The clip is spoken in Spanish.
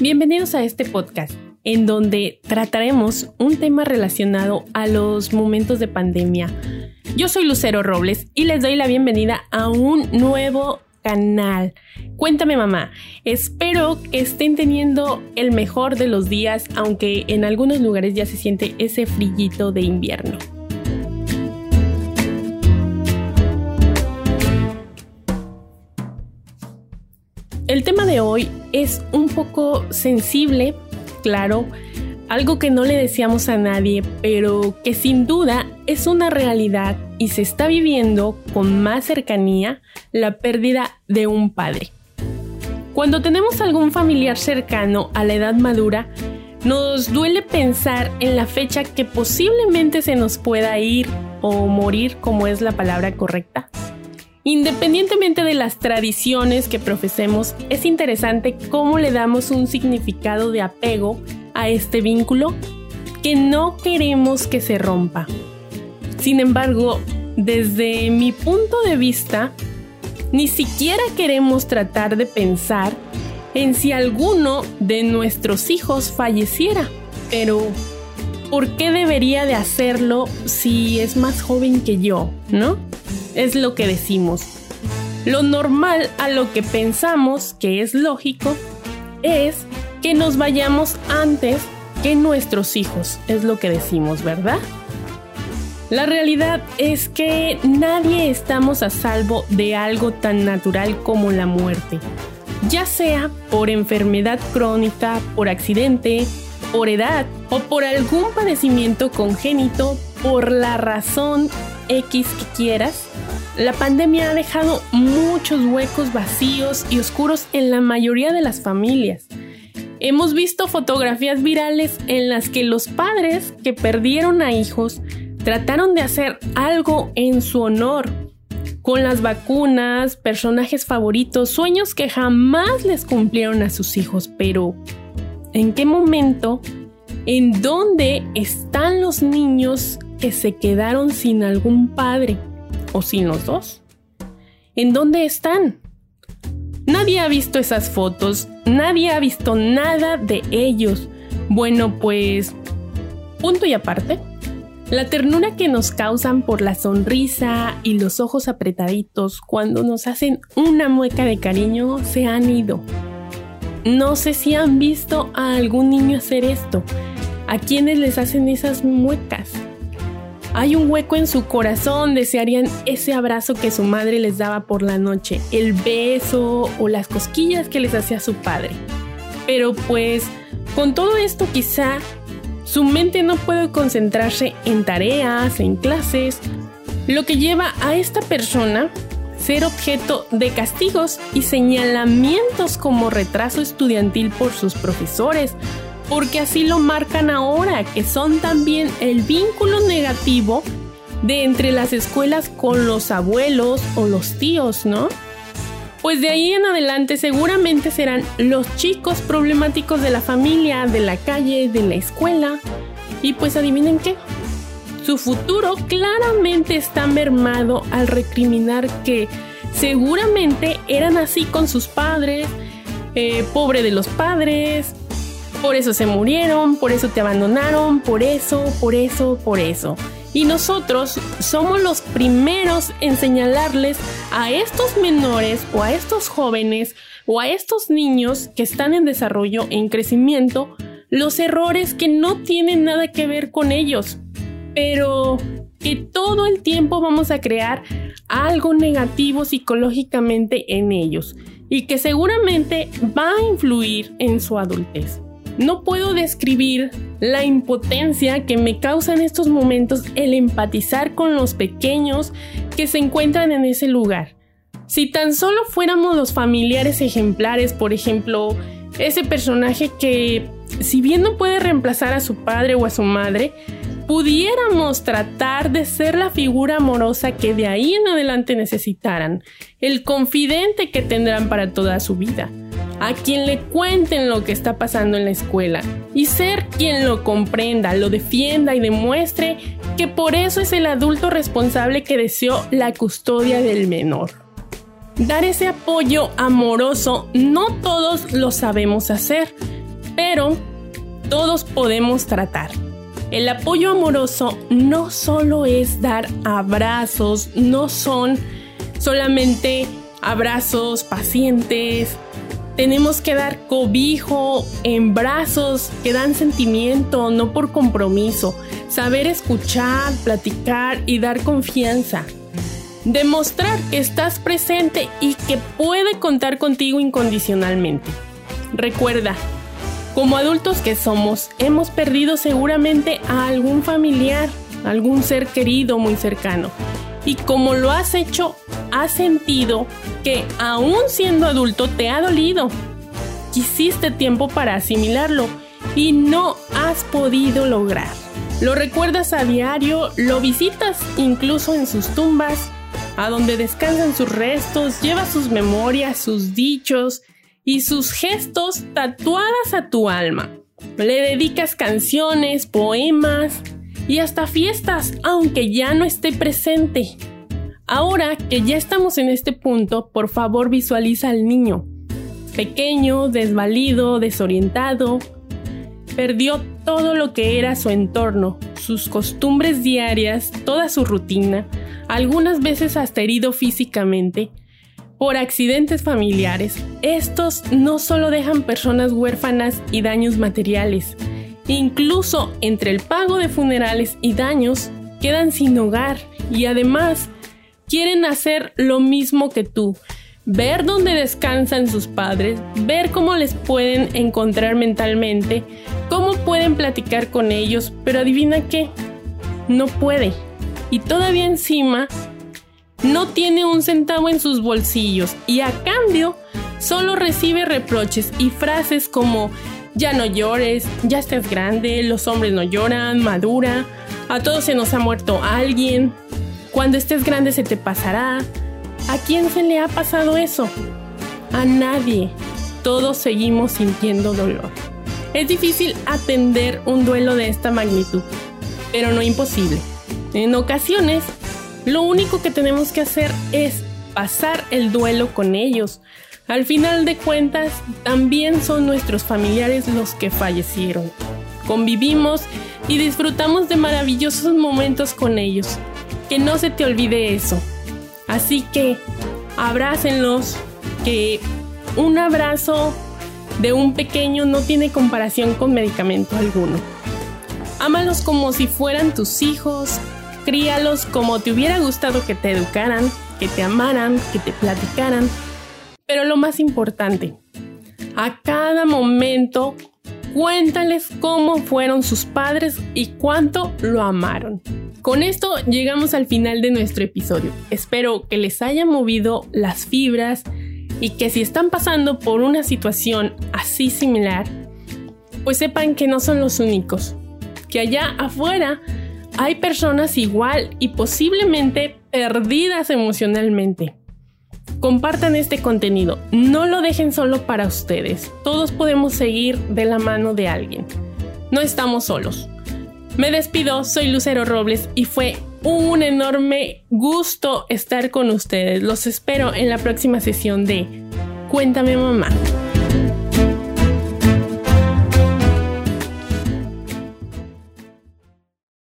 Bienvenidos a este podcast, en donde trataremos un tema relacionado a los momentos de pandemia. Yo soy Lucero Robles y les doy la bienvenida a un nuevo canal. Cuéntame mamá, espero que estén teniendo el mejor de los días, aunque en algunos lugares ya se siente ese frillito de invierno. El tema de hoy es un poco sensible, claro, algo que no le decíamos a nadie, pero que sin duda es una realidad y se está viviendo con más cercanía la pérdida de un padre. Cuando tenemos algún familiar cercano a la edad madura, nos duele pensar en la fecha que posiblemente se nos pueda ir o morir, como es la palabra correcta. Independientemente de las tradiciones que profesemos, es interesante cómo le damos un significado de apego a este vínculo que no queremos que se rompa. Sin embargo, desde mi punto de vista, ni siquiera queremos tratar de pensar en si alguno de nuestros hijos falleciera. Pero, ¿por qué debería de hacerlo si es más joven que yo? ¿No? Es lo que decimos. Lo normal a lo que pensamos que es lógico es que nos vayamos antes que nuestros hijos, es lo que decimos, ¿verdad? La realidad es que nadie estamos a salvo de algo tan natural como la muerte, ya sea por enfermedad crónica, por accidente, por edad o por algún padecimiento congénito, por la razón X que quieras, la pandemia ha dejado muchos huecos vacíos y oscuros en la mayoría de las familias. Hemos visto fotografías virales en las que los padres que perdieron a hijos trataron de hacer algo en su honor, con las vacunas, personajes favoritos, sueños que jamás les cumplieron a sus hijos, pero ¿en qué momento? ¿En dónde están los niños que se quedaron sin algún padre? o sin los dos? ¿En dónde están? Nadie ha visto esas fotos, nadie ha visto nada de ellos. Bueno, pues, punto y aparte, la ternura que nos causan por la sonrisa y los ojos apretaditos cuando nos hacen una mueca de cariño se han ido. No sé si han visto a algún niño hacer esto, a quienes les hacen esas muecas. Hay un hueco en su corazón, desearían ese abrazo que su madre les daba por la noche, el beso o las cosquillas que les hacía su padre. Pero pues, con todo esto quizá su mente no puede concentrarse en tareas, en clases, lo que lleva a esta persona ser objeto de castigos y señalamientos como retraso estudiantil por sus profesores porque así lo marcan ahora, que son también el vínculo negativo de entre las escuelas con los abuelos o los tíos, ¿no? Pues de ahí en adelante seguramente serán los chicos problemáticos de la familia, de la calle, de la escuela. Y pues adivinen qué. Su futuro claramente está mermado al recriminar que seguramente eran así con sus padres, eh, pobre de los padres, por eso se murieron, por eso te abandonaron, por eso, por eso, por eso. Y nosotros somos los primeros en señalarles a estos menores o a estos jóvenes o a estos niños que están en desarrollo, en crecimiento, los errores que no tienen nada que ver con ellos, pero que todo el tiempo vamos a crear algo negativo psicológicamente en ellos y que seguramente va a influir en su adultez. No puedo describir la impotencia que me causa en estos momentos el empatizar con los pequeños que se encuentran en ese lugar. Si tan solo fuéramos los familiares ejemplares, por ejemplo, ese personaje que, si bien no puede reemplazar a su padre o a su madre, pudiéramos tratar de ser la figura amorosa que de ahí en adelante necesitaran, el confidente que tendrán para toda su vida a quien le cuenten lo que está pasando en la escuela y ser quien lo comprenda, lo defienda y demuestre que por eso es el adulto responsable que deseó la custodia del menor. Dar ese apoyo amoroso no todos lo sabemos hacer, pero todos podemos tratar. El apoyo amoroso no solo es dar abrazos, no son solamente abrazos pacientes, tenemos que dar cobijo en brazos que dan sentimiento, no por compromiso. Saber escuchar, platicar y dar confianza. Demostrar que estás presente y que puede contar contigo incondicionalmente. Recuerda, como adultos que somos, hemos perdido seguramente a algún familiar, algún ser querido muy cercano. Y como lo has hecho, has sentido que aún siendo adulto te ha dolido. Quisiste tiempo para asimilarlo y no has podido lograr. Lo recuerdas a diario, lo visitas incluso en sus tumbas, a donde descansan sus restos, llevas sus memorias, sus dichos y sus gestos tatuadas a tu alma. Le dedicas canciones, poemas y hasta fiestas, aunque ya no esté presente. Ahora que ya estamos en este punto, por favor visualiza al niño. Pequeño, desvalido, desorientado. Perdió todo lo que era su entorno, sus costumbres diarias, toda su rutina, algunas veces hasta herido físicamente. Por accidentes familiares, estos no solo dejan personas huérfanas y daños materiales, incluso entre el pago de funerales y daños, quedan sin hogar y además quieren hacer lo mismo que tú. Ver dónde descansan sus padres, ver cómo les pueden encontrar mentalmente, cómo pueden platicar con ellos, pero adivina qué, no puede. Y todavía encima, no tiene un centavo en sus bolsillos y a cambio solo recibe reproches y frases como ya no llores, ya estás grande, los hombres no lloran, madura, a todos se nos ha muerto alguien, cuando estés grande se te pasará. ¿A quién se le ha pasado eso? A nadie. Todos seguimos sintiendo dolor. Es difícil atender un duelo de esta magnitud, pero no imposible. En ocasiones, lo único que tenemos que hacer es pasar el duelo con ellos. Al final de cuentas, también son nuestros familiares los que fallecieron. Convivimos y disfrutamos de maravillosos momentos con ellos que no se te olvide eso. Así que abrácenlos, que un abrazo de un pequeño no tiene comparación con medicamento alguno. Ámalos como si fueran tus hijos, críalos como te hubiera gustado que te educaran, que te amaran, que te platicaran. Pero lo más importante, a cada momento cuéntales cómo fueron sus padres y cuánto lo amaron. Con esto llegamos al final de nuestro episodio. Espero que les haya movido las fibras y que si están pasando por una situación así similar, pues sepan que no son los únicos, que allá afuera hay personas igual y posiblemente perdidas emocionalmente. Compartan este contenido, no lo dejen solo para ustedes, todos podemos seguir de la mano de alguien. No estamos solos. Me despido, soy Lucero Robles y fue un enorme gusto estar con ustedes. Los espero en la próxima sesión de Cuéntame mamá.